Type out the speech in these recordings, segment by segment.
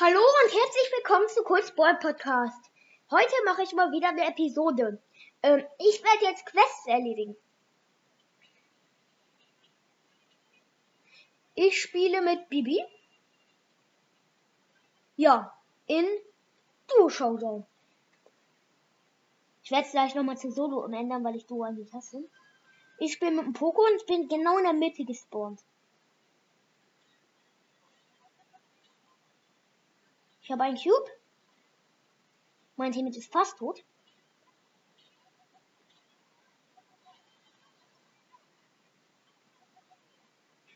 Hallo und herzlich willkommen zu Kurzball Podcast. Heute mache ich mal wieder eine Episode. Ähm, ich werde jetzt Quests erledigen. Ich spiele mit Bibi. Ja, in Duo Showdown. Ich werde es gleich nochmal zu Solo umändern, weil ich Duo eigentlich hasse. Ich spiele mit dem Poko und bin genau in der Mitte gespawnt. Ich habe einen Cube. Mein Team ist fast tot.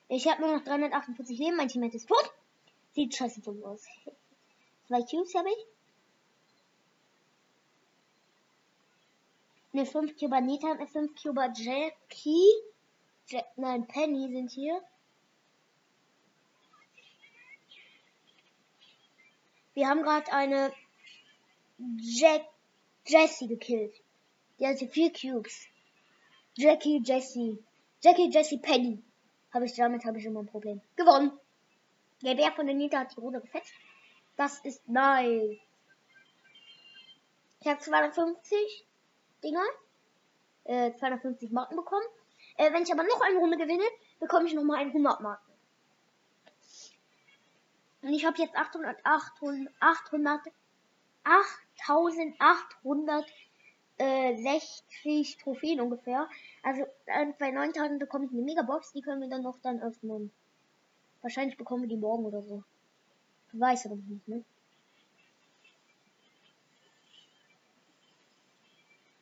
Ich habe nur noch 348 Leben. Mein Teammate ist tot. Sieht scheiße dumm aus. Zwei Cubes habe ich. Eine 5 Cuber eine 5 Cuber Jackie. Jack, nein, Penny sind hier. Wir haben gerade eine Jack Jessie gekillt. Die hatte vier Cubes. Jackie Jessie. Jackie Jessie Penny. Habe ich damit habe ich immer ein Problem. Gewonnen. Der Bär von der Nita hat die Runde gefetzt. Das ist nice. Ich habe 250 Dinger. Äh, 250 Marken bekommen. Äh, wenn ich aber noch eine Runde gewinne, bekomme ich nochmal 100 Marken. Und ich habe jetzt 800, 800, 800, 8860 Trophäen ungefähr. Also äh, bei 9000 bekomme ich eine Megabox, die können wir dann noch dann öffnen. Wahrscheinlich bekommen wir die morgen oder so. Ich weiß aber nicht, ne?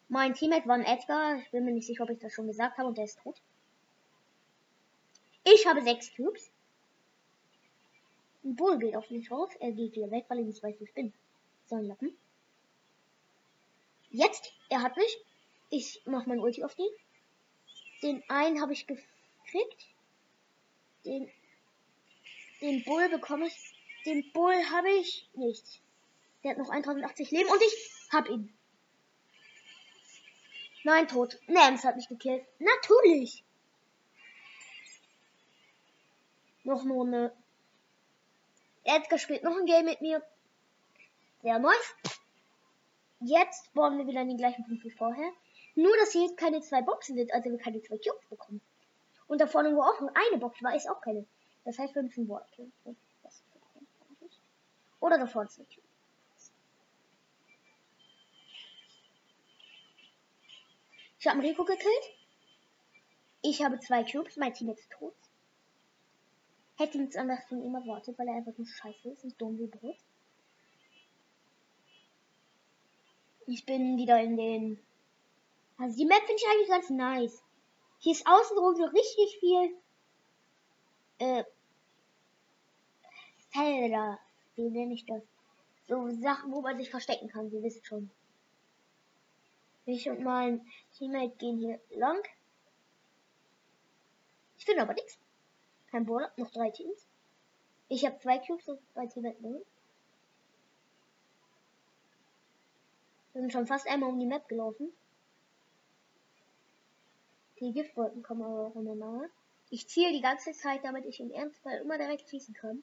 Mein Teammate war ein Edgar. Ich bin mir nicht sicher, ob ich das schon gesagt habe und der ist tot. Ich habe sechs Cubes. Bull geht auf mich raus. Er geht wieder weg, weil er nicht weiß, wo ich bin. So Lappen. Jetzt, er hat mich. Ich mach mein Ulti auf den. Den einen habe ich gekriegt. Den, den Bull bekomme ich. Den Bull habe ich nicht. Der hat noch 1080 Leben und ich hab ihn. Nein, tot. Nams hat mich gekillt. Natürlich. Noch nur eine Edgar spielt noch ein Game mit mir. Sehr nice. Jetzt spawnen wir wieder an den gleichen Punkt wie vorher. Nur, dass hier jetzt keine zwei Boxen sind, also wir keine zwei Cubes bekommen. Und da vorne, wo auch noch eine Box war, ist auch keine. Das heißt, wir müssen Wort. Oder da vorne ist eine. Ich habe Rico gekillt. Ich habe zwei Cubes, mein Team ist tot. Hätte nichts anderes von ihm erwartet, weil er einfach nur scheiße ist und dumm wie Brot. Ich bin wieder in den. Also die Map finde ich eigentlich ganz nice. Hier ist außenrum so richtig viel. Äh. Felder. Wie nenne ich das? So Sachen, wo man sich verstecken kann, ihr wisst schon. Ich und mein Teammate gehen hier lang. Ich finde aber nichts. Kein Brawler, noch drei Teams. Ich habe zwei Cubes und zwei Teammates null. Wir sind schon fast einmal um die Map gelaufen. Die Giftwolken kommen aber auch immer nahe. Ich ziehe die ganze Zeit, damit ich im Ernstfall immer direkt schießen kann.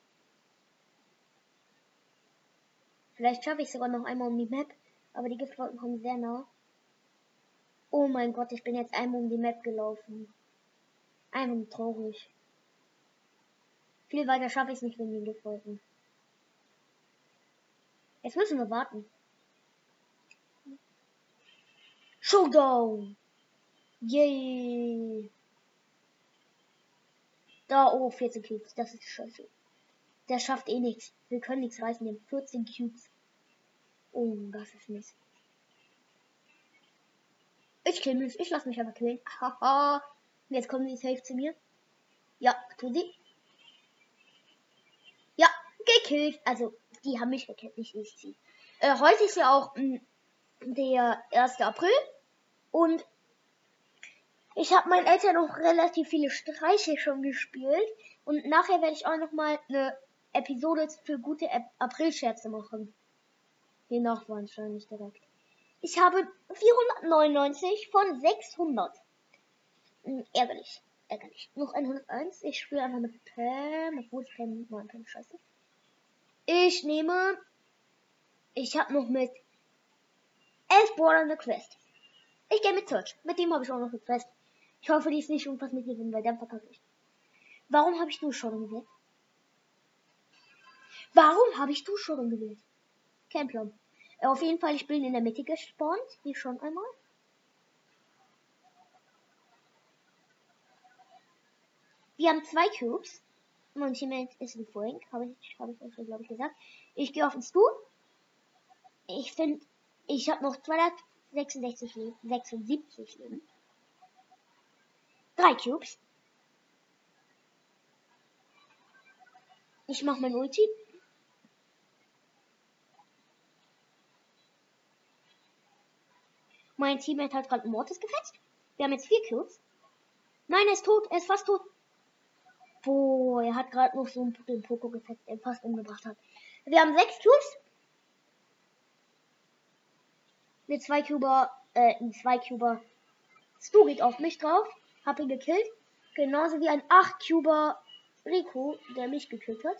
Vielleicht schaffe ich sogar noch einmal um die Map, aber die Giftwolken kommen sehr nah. Oh mein Gott, ich bin jetzt einmal um die Map gelaufen. Einfach traurig. Viel weiter schaffe ich es nicht, wenn die Giftwolken. Jetzt müssen wir warten. Showdown! Yay! Da, oh, 14 Cubes. Das ist scheiße. Der schafft eh nichts. Wir können nichts reißen. Wir haben 14 Cubes. Oh, das ist Mist. Ich kill mich. Ich lass mich aber killen. Haha. Jetzt kommen die safe zu mir. Ja, tu sie gekillt. Also, die haben mich gekillt, nicht ich sie. Äh, heute ist ja auch mh, hm, der 1. April. Und ich habe meinen Eltern noch relativ viele Streiche schon gespielt. Und nachher werde ich auch noch mal eine Episode für gute April-Scherze machen. Den noch wahrscheinlich direkt. Ich habe 499 von 600. Hm, ärgerlich. Ärgerlich. Noch 101. Ich spiele einfach mit Pam. Obwohl Pam, nein, Pam, scheiße. Ich nehme. Ich habe noch mit elf Border eine Quest. Ich gehe mit Search. Mit dem habe ich auch noch eine Quest. Ich hoffe, die ist nicht irgendwas mit gewinnen, weil dann verkacke ich. Warum habe ich du schon gewählt? Warum habe ich du schon gewählt? Kein Plan. Äh, auf jeden Fall, ich bin in der Mitte gespawnt, wie schon einmal. Wir haben zwei Cubes. Mein Teammate ist ein Frank, habe ich, habe ich euch glaube ich gesagt. Ich gehe auf den Stuhl. Ich finde, ich habe noch 266 Leben, 76 Leben. Drei Cubes. Ich mache mein Ulti. Mein Teammate hat gerade Mortis gefetzt. Wir haben jetzt vier Cubes. Nein, er ist tot. Er ist fast tot. Boah, er hat gerade noch so einen, den Poko gefetzt, der fast umgebracht hat. Wir haben sechs Cubes. Mit zwei Cuber, äh, ein zwei Cuber Stu geht auf mich drauf. Hab ihn gekillt. Genauso wie ein 8 Cuber Rico, der mich gekillt hat.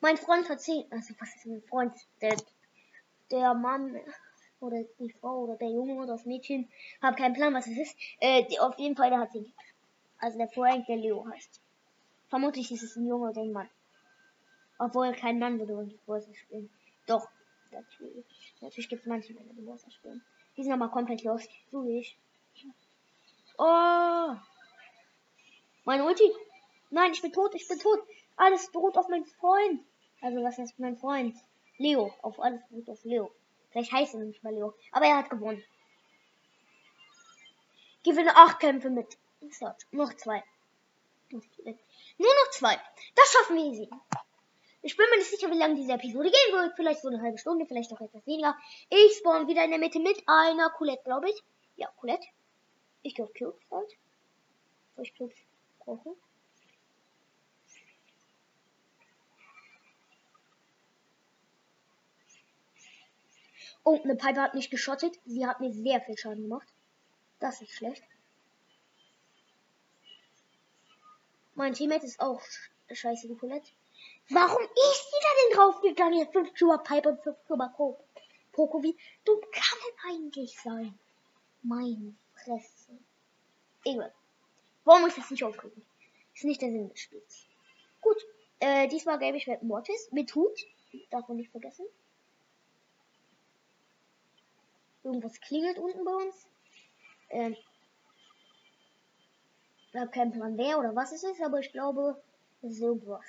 Mein Freund hat 10. Also, was ist mein Freund? Der, der Mann oder die Frau oder der Junge oder das Mädchen. Hab keinen Plan, was es ist. Äh, die, auf jeden Fall, der hat 10. Also der Frank, der Leo heißt. Vermutlich ist es ein Junge oder ein Mann. Obwohl kein Mann würde Börse spielen. Doch, natürlich. Natürlich gibt es manche Männer, die Börse spielen. Die sind aber komplett lost. So wie ich. Oh! Mein Ulti! Nein, ich bin tot, ich bin tot! Alles beruht auf meinen Freund! Also, was heißt mein Freund? Leo. Auf alles beruht auf Leo. Vielleicht heißt er nicht mal Leo. Aber er hat gewonnen. Gewinne acht Kämpfe mit noch zwei. Nur noch zwei. Das schaffen wir easy. Ich bin mir nicht sicher, wie lange diese Episode gehen wird. Vielleicht so eine halbe Stunde, vielleicht auch etwas weniger. Ich spawn wieder in der Mitte mit einer Colette, glaube ich. Ja, Colette. Ich auf Cubes und. Soll ich Cubes brauchen? Oh, eine Piper hat mich geschottet. Sie hat mir sehr viel Schaden gemacht. Das ist schlecht. Mein Teammate ist auch scheiße, die. Warum ist die da denn draufgegangen? Jetzt 5 Cuba Pipe und 5 Cuba Coke. Poco, wie dumm kann denn eigentlich sein? Meine Fresse. Egal. Warum ich das nicht aufkriegen? Ist nicht der Sinn des Spiels. Gut. Äh, diesmal gebe ich mit Mortis. Mit Hut. Darf man nicht vergessen. Irgendwas klingelt unten bei uns. Ähm, habe keinen Plan wer oder was es ist, aber ich glaube, es ist irgendwas.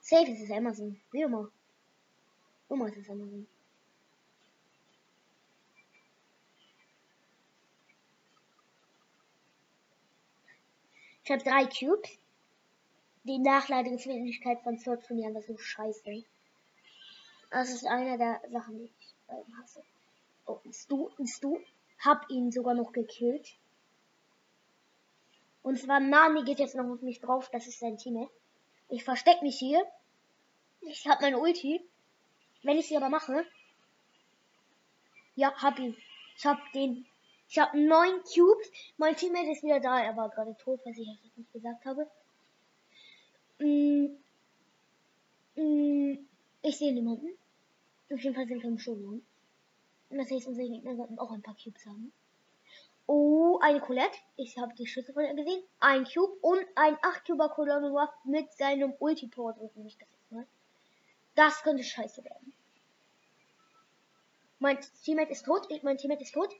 Safe ist es Amazon. Wie immer. Immer ist es Amazon. Ich habe drei Cubes. Die Nachladegeschwindigkeit von Sword von mir einfach so scheiße. Das ist einer der Sachen, die ich ähm, hasse. Oh, ein Stu, ein Stu. Hab ihn sogar noch gekillt. Und zwar Nani geht jetzt noch auf mich drauf. Das ist sein Team. Ich versteck mich hier. Ich hab mein Ulti. Wenn ich sie aber mache. Ja, hab ihn. Ich hab den. Ich hab neun Cubes. Mein Teammate ist wieder da. Er war gerade tot, was ich jetzt nicht gesagt habe. Mm, mm, ich sehe niemanden. Auf jeden Fall sind wir schon. Und das heißt, unsere Gegner sollten auch ein paar Cubes haben. Oh, eine Colette. Ich habe die Schüsse von ihr gesehen. Ein Cube und ein 8 Cuber Colonel mit seinem Ultiport. Ich das mal. Das könnte scheiße werden. Mein Teammate ist tot. Mein Teammate ist tot.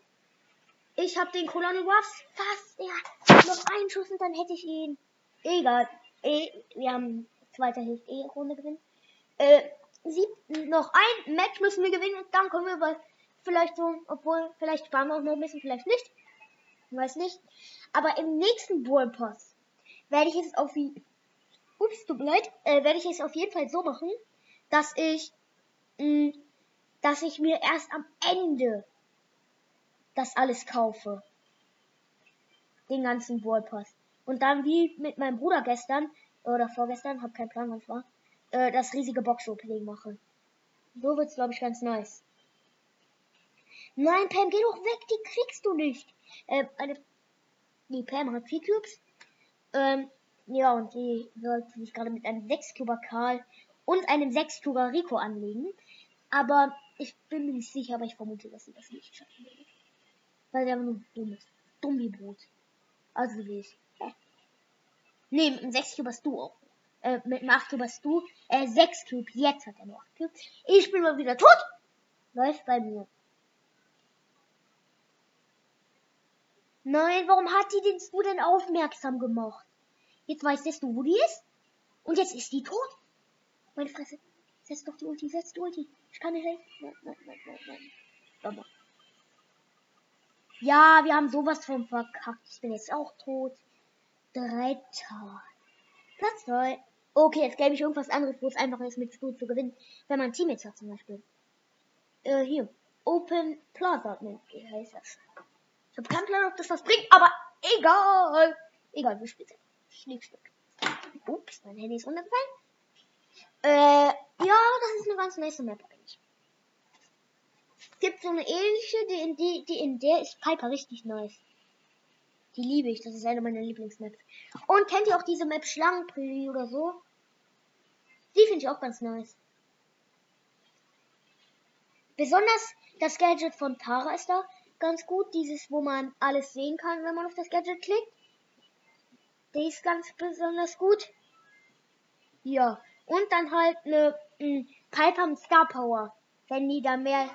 Ich habe den Colonel Ruffs fast. Ja, noch einen Schuss und dann hätte ich ihn. Egal. E, wir haben zweiter Hilfe E Runde gewinnen. Äh, sieb, noch ein Match müssen wir gewinnen und dann kommen wir bei vielleicht so, obwohl vielleicht sparen wir auch noch ein bisschen, vielleicht nicht weiß nicht. Aber im nächsten Brawl werde ich es auf wie, ups, tut mir leid, äh, werde ich es auf jeden Fall so machen, dass ich, mh, mm, dass ich mir erst am Ende das alles kaufe. Den ganzen Brawl. Und dann wie mit meinem Bruder gestern, oder vorgestern, hab keinen Plan, was war, äh, das riesige Box-Opening mache. So wird's, glaube ich, ganz nice. Nein, Pam, geh doch weg, die kriegst du nicht. Ähm, eine, die Pam hat vier Cubes. Ähm, ja, und die sollte sich gerade mit einem 6 Cuber Karl und einem 6-Tuger Rico anlegen. Aber ich bin mir nicht sicher, aber ich vermute, dass sie das nicht schaffen werden. Weil der nur dumm ist. Dumm wie Brot. Also wie ich. Hä? Nee, mit einem 6 hast du auch. Äh, mit einem 8 hast du. Äh, 6 Cube. Jetzt hat er nur 8 Cube. Ich bin mal wieder tot. Läuft bei mir. Nein, warum hat die den Stu denn aufmerksam gemacht? Jetzt weiß der Stu, wo die ist. Und jetzt ist die tot. Meine Fresse. Setz doch die Ulti, setz die Ulti. Ich kann nicht helfen. Nein, nein, nein, nein, nein. Mama. Ja, wir haben sowas von verkackt. Ich bin jetzt auch tot. Dritter. Platz 2. Okay, jetzt gebe ich irgendwas anderes, wo es einfacher ist, mit Stu zu gewinnen. Wenn man Teammates hat zum Beispiel. Äh, hier. Open Plaza Wie heißt das. Ich habe keinen Plan, ob das was bringt, aber egal. Egal, wir spielen. Schnickstück. Ups, mein Handy ist runtergefallen. Äh, ja, das ist eine ganz nice Map eigentlich. Es gibt so eine ähnliche, die in, die, die in der ist Piper richtig nice. Die liebe ich, das ist eine meiner Lieblingsmaps. Und kennt ihr auch diese Map Schlangenprügel oder so? Die finde ich auch ganz nice. Besonders das Gadget von Tara ist da ganz gut. Dieses, wo man alles sehen kann, wenn man auf das Gadget klickt. Die ist ganz besonders gut. Ja. Und dann halt eine Piper mit Star Power. Wenn die dann mehr,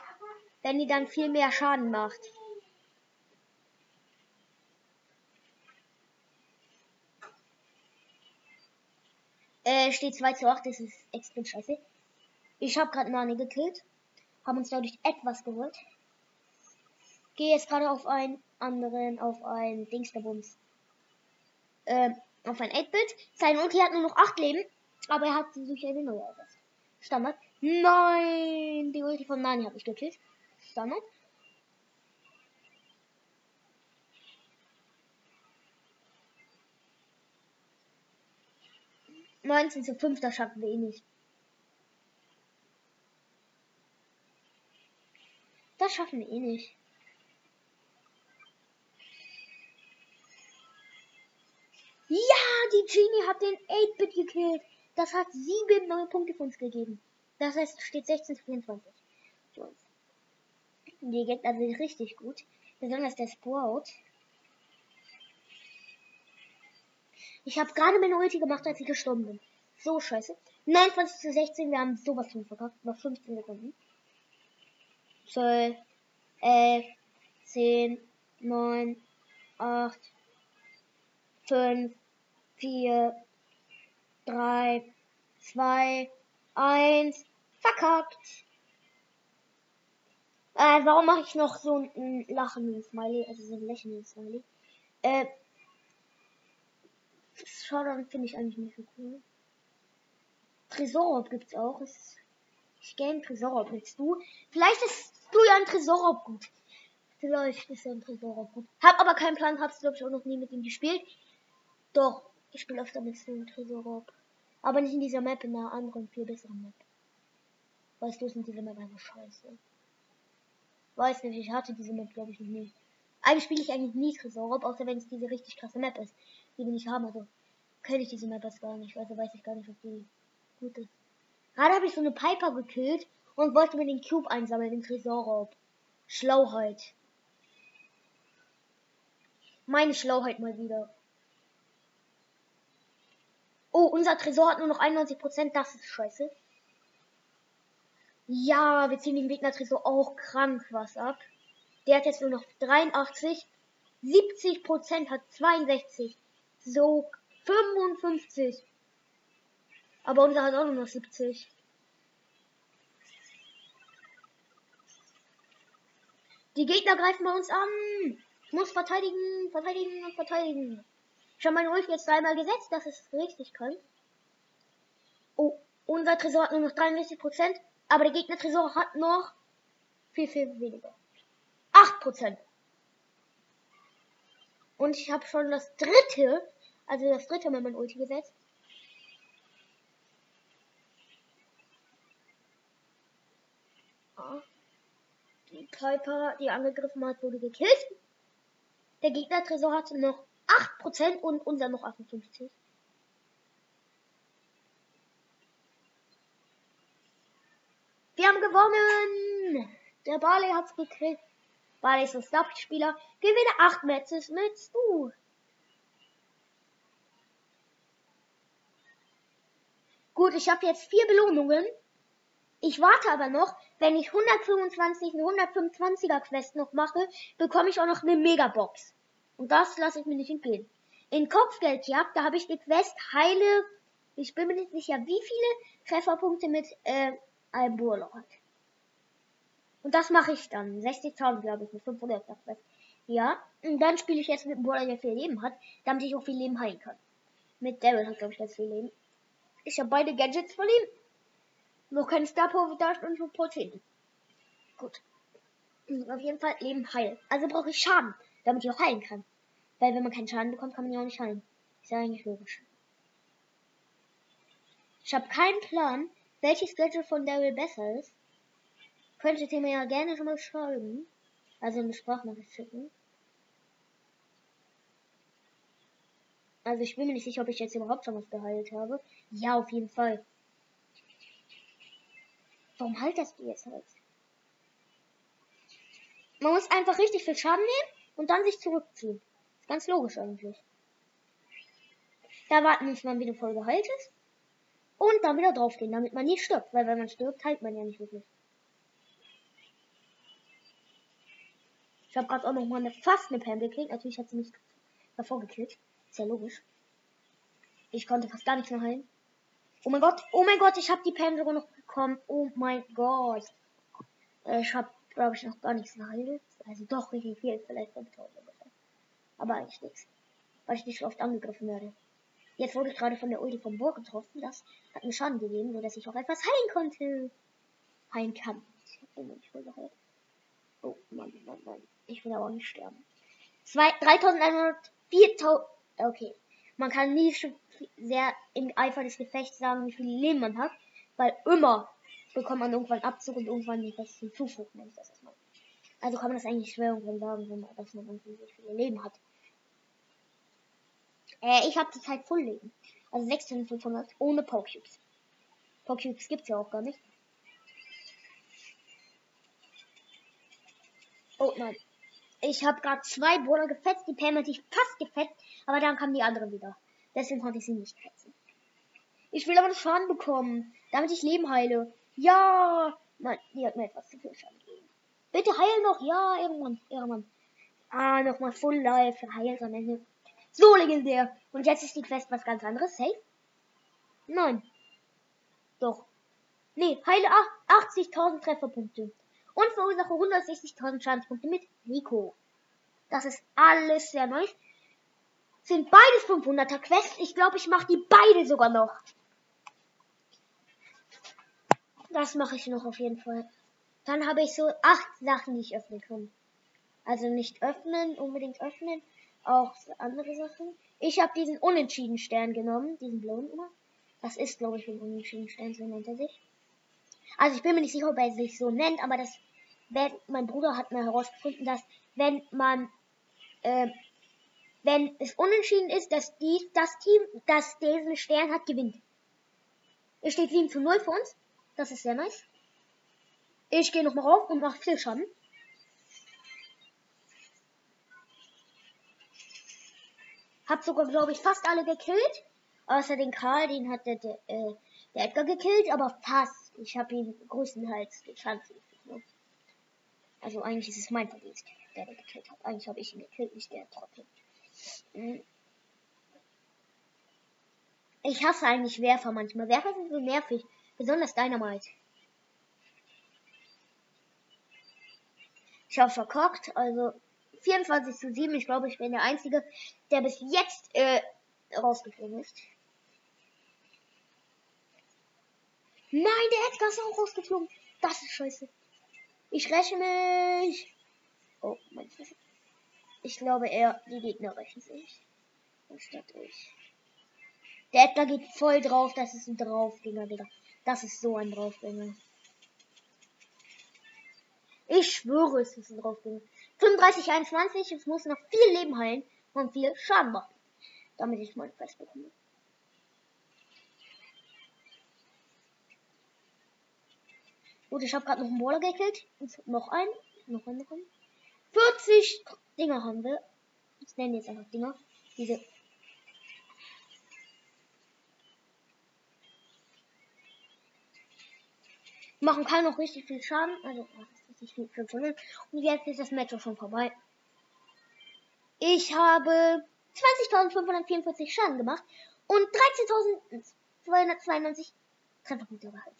wenn die dann viel mehr Schaden macht. Äh, steht 2 zu 8, das ist extrem scheiße. Ich habe gerade Nani gekillt. Haben uns dadurch etwas geholt. Gehe jetzt gerade auf einen anderen, auf ein Dingsterbums. Ähm, auf ein 8-Bit. Sein Ulti hat nur noch 8 Leben, aber er hat sie durch eine neue ersetzt. Standard. Nein! Die Ulti von Nani habe ich gekillt. Standard. Neunzehn zu fünf, das schaffen wir eh nicht. Das schaffen wir eh nicht. Genie hat den 8-Bit gekillt. Das hat sieben neue Punkte für uns gegeben. Das heißt, steht 16 zu 24 für uns. Die Gegner sind richtig gut. Besonders der Sprout. Ich habe gerade meine Ulti gemacht, als ich gestorben bin. So scheiße. 29 zu 16, wir haben sowas von verkackt. Noch 15 Sekunden. 12, 11, 10, 9, 8, 5, 4, 3, 2, 1. Verkackt. Äh, warum mache ich noch so ein lachenden Smiley? Also so ein lächelnden Smiley. Äh, Showdown finde ich eigentlich nicht so cool. Tresorop gibt's auch. Es ich game Tresorop willst du? Vielleicht ist du ja ein Tresorop gut. Vielleicht ist ja ein Tresorop gut. Hab aber keinen Plan, hab's glaube ich auch noch nie mit ihm gespielt. Doch, ich spiele öfter mit einem Tresorop. Aber nicht in dieser Map, in einer anderen, viel besseren Map. Weißt du, sind diese Map einfach scheiße. Weiß nicht, ich hatte diese Map glaube ich noch nie. Eigentlich spiele ich eigentlich nie Tresorop, außer wenn es diese richtig krasse Map ist, die wir nicht haben. Also kenne ich diese Map erst gar nicht, also weiß ich gar nicht, ob die gut ist. Gerade habe ich so eine Piper gekillt und wollte mir den Cube einsammeln, den Tresorraub. Schlauheit. Meine Schlauheit mal wieder. Oh, unser Tresor hat nur noch 91%, das ist scheiße. Ja, wir ziehen den Gegner Tresor auch krank was ab. Der hat jetzt nur noch 83. 70% hat 62. So 55. Aber unser hat auch nur noch 70. Die Gegner greifen bei uns an. Ich muss verteidigen, verteidigen und verteidigen. Ich habe meine Ulti jetzt dreimal gesetzt, das ist richtig krank. Oh, unser Tresor hat nur noch 63%, aber der Gegner Tresor hat noch viel, viel weniger. 8%. Und ich habe schon das dritte, also das dritte Mal mein Ulti gesetzt. Die Piper, die angegriffen hat, wurde gekillt. Der Gegner Tresor hatte noch 8% und unser noch 58. haben gewonnen. Der Barley hat's gekriegt. Barley ist ein Star-Spieler. Gewinne 8 Matches mit Stu. Gut, ich habe jetzt vier Belohnungen. Ich warte aber noch, wenn ich 125 eine 125er Quest noch mache, bekomme ich auch noch eine Megabox. Und das lasse ich mir nicht entgehen. In Kopfgeldjagd, da habe ich die Quest Heile, ich bin mir nicht sicher, wie viele Trefferpunkte mit äh, einem Burlock hat. Und das mache ich dann. 60.000, glaube ich, mit 500 Quest. Ja, und dann spiele ich jetzt mit einem Burlock, der viel Leben hat, damit ich auch viel Leben heilen kann. Mit Daryl hat, glaube ich, ganz viel Leben. Ich habe beide Gadgets von ihm. Noch kein Star Power und schon Prozent. Gut. Auf jeden Fall Leben heilen. Also brauche ich Schaden, damit ich auch heilen kann. Weil wenn man keinen Schaden bekommt, kann man ja auch nicht heilen. Ist ja eigentlich logisch. Ich habe keinen Plan, welches Gadget von Daryl besser ist. Könntet ihr mir ja gerne schon mal schreiben. Also eine Sprachnachricht schicken. Also ich bin mir nicht sicher, ob ich jetzt überhaupt schon was geheilt habe. Ja, auf jeden Fall. Warum haltest du jetzt halt? Man muss einfach richtig viel Schaden nehmen und dann sich zurückziehen. Ist ganz logisch eigentlich. Da warten, bis man wieder voll geheilt ist. Und dann wieder draufgehen, damit man nicht stirbt. Weil wenn man stirbt, heilt man ja nicht wirklich. Ich habe gerade auch noch mal eine, fast eine Pam gekriegt. Natürlich hat sie mich davor gekillt. Ist ja logisch. Ich konnte fast gar nichts mehr heilen. Oh mein Gott, oh mein Gott, ich habe die Pam sogar noch bekommen. Oh mein Gott. Äh, ich habe, glaube ich, noch gar nichts geheilt. Also doch richtig viel, vielleicht 5000 ungefähr. Aber eigentlich nichts. Weil ich nicht so oft angegriffen werde. Jetzt wurde ich gerade von der Ulti vom Bohr getroffen. Das hat mir Schaden gegeben, sodass ich auch etwas heilen konnte. Heilen kann. Ich habe nicht voll geheilt. Oh Mann, Mann, Mann. Ich will aber auch nicht sterben. 3100, 4000. Okay. Man kann nie sehr im Eifer des Gefechts sagen, wie viel Leben man hat, weil immer bekommt man irgendwann Abzug und irgendwann etwas hinzufügen, wenn ich das erstmal. Also kann man das eigentlich schwer irgendwann sagen, wenn man, dass man irgendwie so viele Leben hat. Äh, ich habe die Zeit voll Leben. Also 6500 ohne Pokecubes. Pokecubes gibt's ja auch gar nicht. Oh nein. Ich habe gerade zwei Brawler gefetzt. Die Pam hat sich fast gefetzt, aber dann kam die andere wieder. Deswegen konnte ich sie nicht fetzen. Ich will aber noch Schaden bekommen, damit ich Leben heile. Ja! Nein, die hat mir etwas zu viel Schaden gegeben. Bitte heil noch. Ja, irgendwann. Irgendwann. Ah, nochmal Full Life. Heilt am Ende. So legendär. Und jetzt ist die Quest was ganz anderes. Safe? Nein. Doch. Nee, heile 80.000 Trefferpunkte und verursache 160.000 Schadenspunkte mit Rico. Das ist alles sehr neu. Sind beides 500er Quests. Ich glaube, ich mache die beide sogar noch. Das mache ich noch auf jeden Fall. Dann habe ich so acht Sachen, die ich öffnen kann. Also nicht öffnen, unbedingt öffnen, auch andere Sachen. Ich habe diesen unentschieden Stern genommen, diesen blauen immer. Das ist, glaube ich, ein unentschieden Stern, so nennt er sich. Also ich bin mir nicht sicher, ob er sich so nennt, aber das, wenn, mein Bruder hat mir herausgefunden, dass wenn man, äh, wenn es unentschieden ist, dass die, das Team, das diesen Stern hat, gewinnt. Es steht 7 zu 0 für uns. Das ist sehr nice. Ich gehe nochmal rauf und mache viel Schaden. Hab sogar, glaube ich, fast alle gekillt. Außer den Karl, den hat der, der, äh, der Edgar gekillt, aber fast. Ich habe ihn größtenteils geschafft. Also eigentlich ist es mein Verdienst, der den gekillt hat. Eigentlich habe ich ihn gekillt, nicht der Trottel. Hm. Ich hasse eigentlich Werfer manchmal. Werfer sind so nervig. Besonders Dynamite. Ich habe verkockt, also 24 zu 7. Ich glaube, ich bin der Einzige, der bis jetzt äh, rausgeflogen ist. Nein, der Edgar ist auch rausgeflogen. Das ist scheiße. Ich räche mich. Oh, mein Fresse. Ich glaube eher, die Gegner rächen sich. Anstatt ich. Der Edgar geht voll drauf. Das ist ein Draufgänger, Digga. Das ist so ein Draufgänger. Ich schwöre, es ist ein Draufgänger. 35, 21. Es muss noch viel Leben heilen und viel Schaden machen. Damit ich mein Fest bekomme. Gut, ich habe gerade noch einen Brawler gekillt. Noch einen. Noch einen, einen. 40 Dinger haben wir. Ich nenne jetzt einfach Dinger. Diese. Machen kann noch richtig viel Schaden. Also, richtig viel, 500. Und jetzt ist das Match auch schon vorbei. Ich habe 20.544 Schaden gemacht und 13.292 Trefferpunkte gehalten.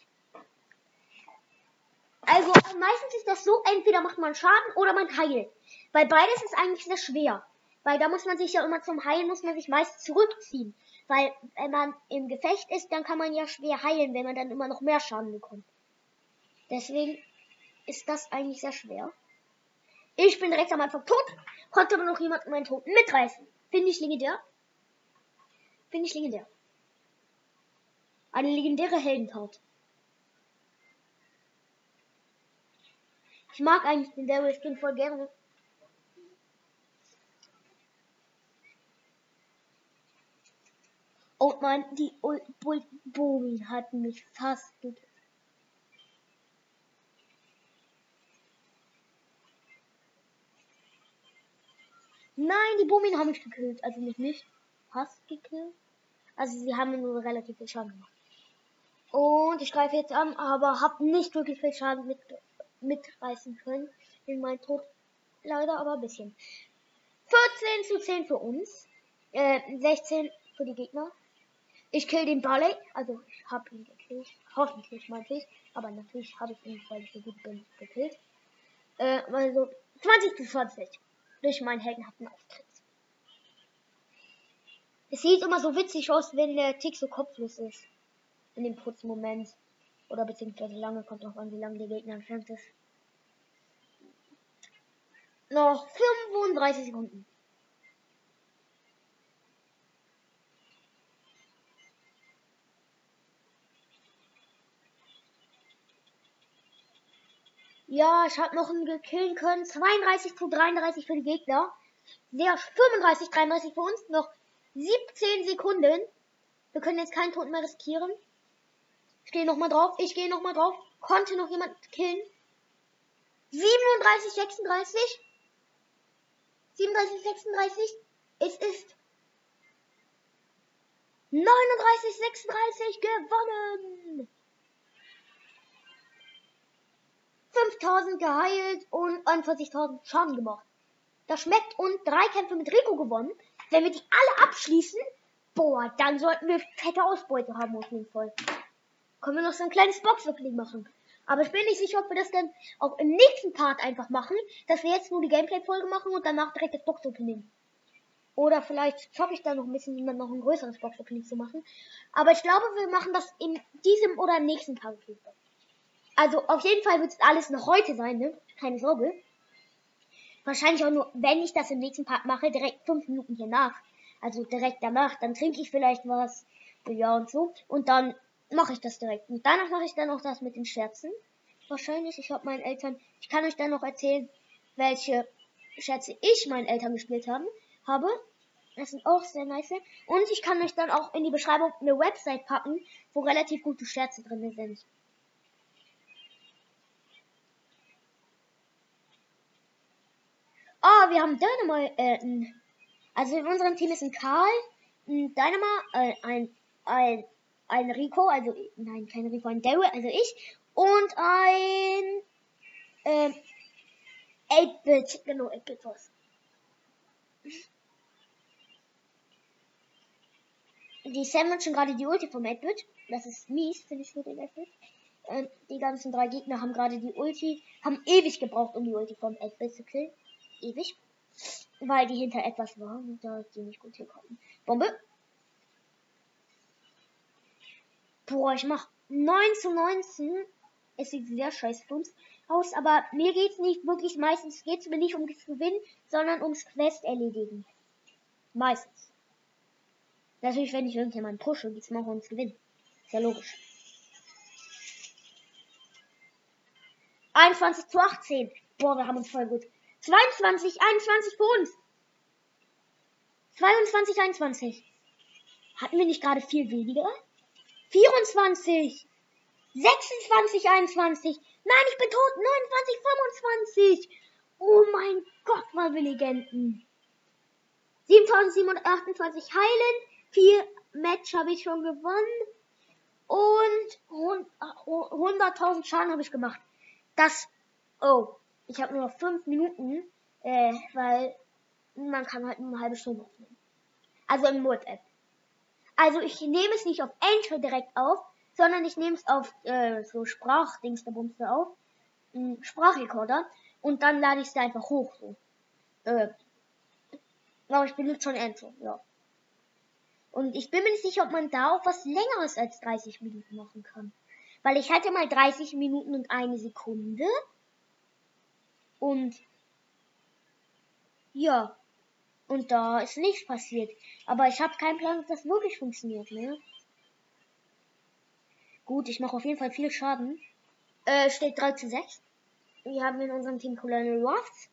Also meistens ist das so, entweder macht man Schaden oder man heilt. Weil beides ist eigentlich sehr schwer. Weil da muss man sich ja immer zum Heilen, muss man sich meist zurückziehen. Weil wenn man im Gefecht ist, dann kann man ja schwer heilen, wenn man dann immer noch mehr Schaden bekommt. Deswegen ist das eigentlich sehr schwer. Ich bin direkt am Anfang tot, konnte aber noch jemand meinen Tod mitreißen. Finde ich legendär. Finde ich legendär. Eine legendäre Heldentat. Ich mag eigentlich den Daryl Skin voll gerne. Oh man, die Bulbomi hat mich fast gekillt. Nein, die Bomin haben mich gekillt. Also nicht mich. Fast gekillt. Also sie haben nur relativ viel Schaden gemacht. Und ich greife jetzt an, aber habe nicht wirklich viel Schaden mit mitreißen können. In meinem Tod leider aber ein bisschen. 14 zu 10 für uns. Äh, 16 für die Gegner. Ich kill den Barley. Also ich habe ihn gekillt. Hoffentlich meinte ich. Aber natürlich habe ich ihn, weil ich so gut bin, gekillt. Äh, also 20 zu 20. Durch meinen heldenhaften Auftritt. Es sieht immer so witzig aus, wenn der Tick so kopflos ist. In dem kurzen Moment. Oder beziehungsweise lange, kommt drauf an, wie lange der Gegner entfernt ist. Noch 35 Sekunden. Ja, ich habe noch einen gekillen können. 32 zu 33 für die Gegner. Der 35, 33 für uns. Noch 17 Sekunden. Wir können jetzt keinen Toten mehr riskieren. Ich gehe nochmal drauf. Ich gehe nochmal drauf. Konnte noch jemand killen? 37, 36. 37, 36. Es ist 39, 36 gewonnen. 5000 geheilt und 41.000 Schaden gemacht. Das schmeckt und drei Kämpfe mit Rico gewonnen. Wenn wir die alle abschließen, boah, dann sollten wir fette Ausbeute haben auf jeden Fall können wir noch so ein kleines Box-Opening machen. Aber ich bin nicht sicher, ob wir das dann auch im nächsten Part einfach machen, dass wir jetzt nur die Gameplay-Folge machen und danach direkt das Box-Opening. Oder vielleicht schaffe ich da noch ein bisschen, jemand noch ein größeres Box-Opening zu machen. Aber ich glaube, wir machen das in diesem oder nächsten Part. Also auf jeden Fall wird es alles noch heute sein, ne? Keine Sorge. Wahrscheinlich auch nur, wenn ich das im nächsten Part mache, direkt fünf Minuten hier nach. Also direkt danach. Dann trinke ich vielleicht was. Ja und so. Und dann mache ich das direkt. Und danach mache ich dann auch das mit den Scherzen. Wahrscheinlich, ich habe meinen Eltern, ich kann euch dann noch erzählen, welche Scherze ich meinen Eltern gespielt haben, habe. Das sind auch sehr nice. Und ich kann euch dann auch in die Beschreibung eine Website packen, wo relativ gute Scherze drin sind. Oh, wir haben Dynamite. Äh, also in unserem Team ist ein Karl, ein Dynamite, äh, ein, ein ein Rico, also nein, kein Rico, ein Daryl, also ich und ein ähm, 8-Bit, genau, 8-Bit was. Die sandwichen gerade die Ulti vom 8-Bit. Das ist mies, finde ich für den 8-Bit. Ähm, die ganzen drei Gegner haben gerade die Ulti, haben ewig gebraucht, um die Ulti vom 8-Bit zu killen. Ewig. Weil die hinter etwas waren und da die nicht gut hinkommen. Bombe. Boah, ich mach 9 zu 19. Es sieht sehr scheiße für uns aus, aber mir geht's nicht wirklich, meistens geht's mir nicht ums Gewinnen, sondern ums Quest erledigen. Meistens. Natürlich, wenn ich irgendjemanden pushe, geht's mir auch ums Gewinnen. Ist ja logisch. 21 zu 18. Boah, wir haben uns voll gut. 22, 21 für uns. 22, 21. Hatten wir nicht gerade viel weniger? 24. 26, 21. Nein, ich bin tot. 29, 25. Oh mein Gott, mal wir Legenden. 7728 heilen. Vier Match habe ich schon gewonnen. Und 100.000 Schaden habe ich gemacht. Das, oh, ich habe nur noch 5 Minuten, äh, weil man kann halt nur eine halbe Stunde aufnehmen. Also im WhatsApp. Also ich nehme es nicht auf Anchor direkt auf, sondern ich nehme es auf äh, so Sprachdings der Bumste auf, einen Sprachrekorder und dann lade ich es da einfach hoch so. Äh, aber ich benutze schon Anchor, ja. Und ich bin mir nicht sicher, ob man da auch was längeres als 30 Minuten machen kann. Weil ich hatte mal 30 Minuten und eine Sekunde. Und ja. Und da ist nichts passiert. Aber ich habe keinen Plan, ob das wirklich funktioniert, ne? Gut, ich mache auf jeden Fall viel Schaden. Äh, steht 3 zu 6. Wir haben in unserem Team Colonel Ruffs.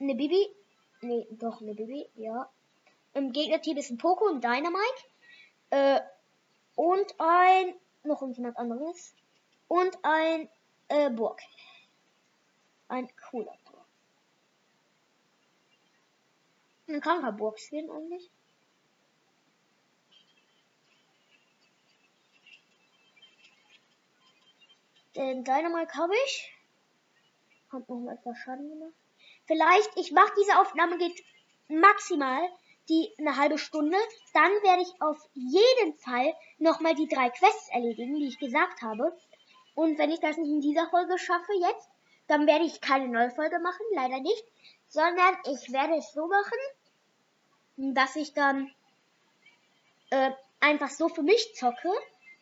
Eine Bibi. Nee, doch, eine Bibi, ja. Im Gegnerteam ist ein Poco und Dynamite. Äh, und ein. Noch irgendjemand anderes. Und ein äh, Burg. Ein cooler Burg. Ein kranker Burg-Skin eigentlich. Den Dynamite habe ich. Hat noch mal etwas Schaden gemacht. Vielleicht, ich mache diese Aufnahme geht maximal die eine halbe Stunde. Dann werde ich auf jeden Fall nochmal die drei Quests erledigen, die ich gesagt habe. Und wenn ich das nicht in dieser Folge schaffe jetzt, dann werde ich keine neue Folge machen, leider nicht. Sondern ich werde es so machen, dass ich dann äh, einfach so für mich zocke,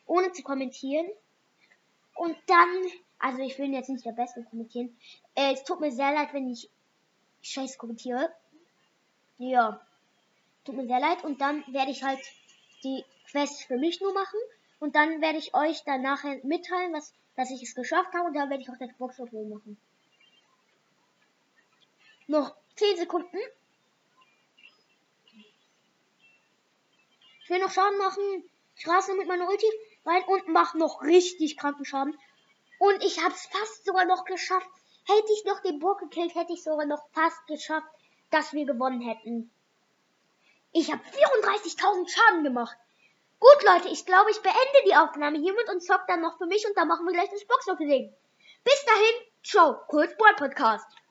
ohne zu kommentieren. Und dann, also ich will jetzt nicht der Beste kommentieren. Äh, es tut mir sehr leid, wenn ich scheiß kommentiere. Ja. Tut mir sehr leid. Und dann werde ich halt die Quest für mich nur machen. Und dann werde ich euch dann nachher mitteilen, was, dass ich es geschafft habe. Und dann werde ich auch das Boxoffel machen. Noch 10 Sekunden. Ich will noch Schaden machen. Ich rase mit meiner Ulti rein und mache noch richtig kranken Schaden. Und ich habe es fast sogar noch geschafft. Hätte ich noch den Burg gekillt, hätte ich sogar noch fast geschafft, dass wir gewonnen hätten. Ich habe 34.000 Schaden gemacht. Gut, Leute, ich glaube, ich beende die Aufnahme hiermit und zock dann noch für mich und dann machen wir gleich das Box-Opening. Bis dahin, ciao, Kurzboard Podcast.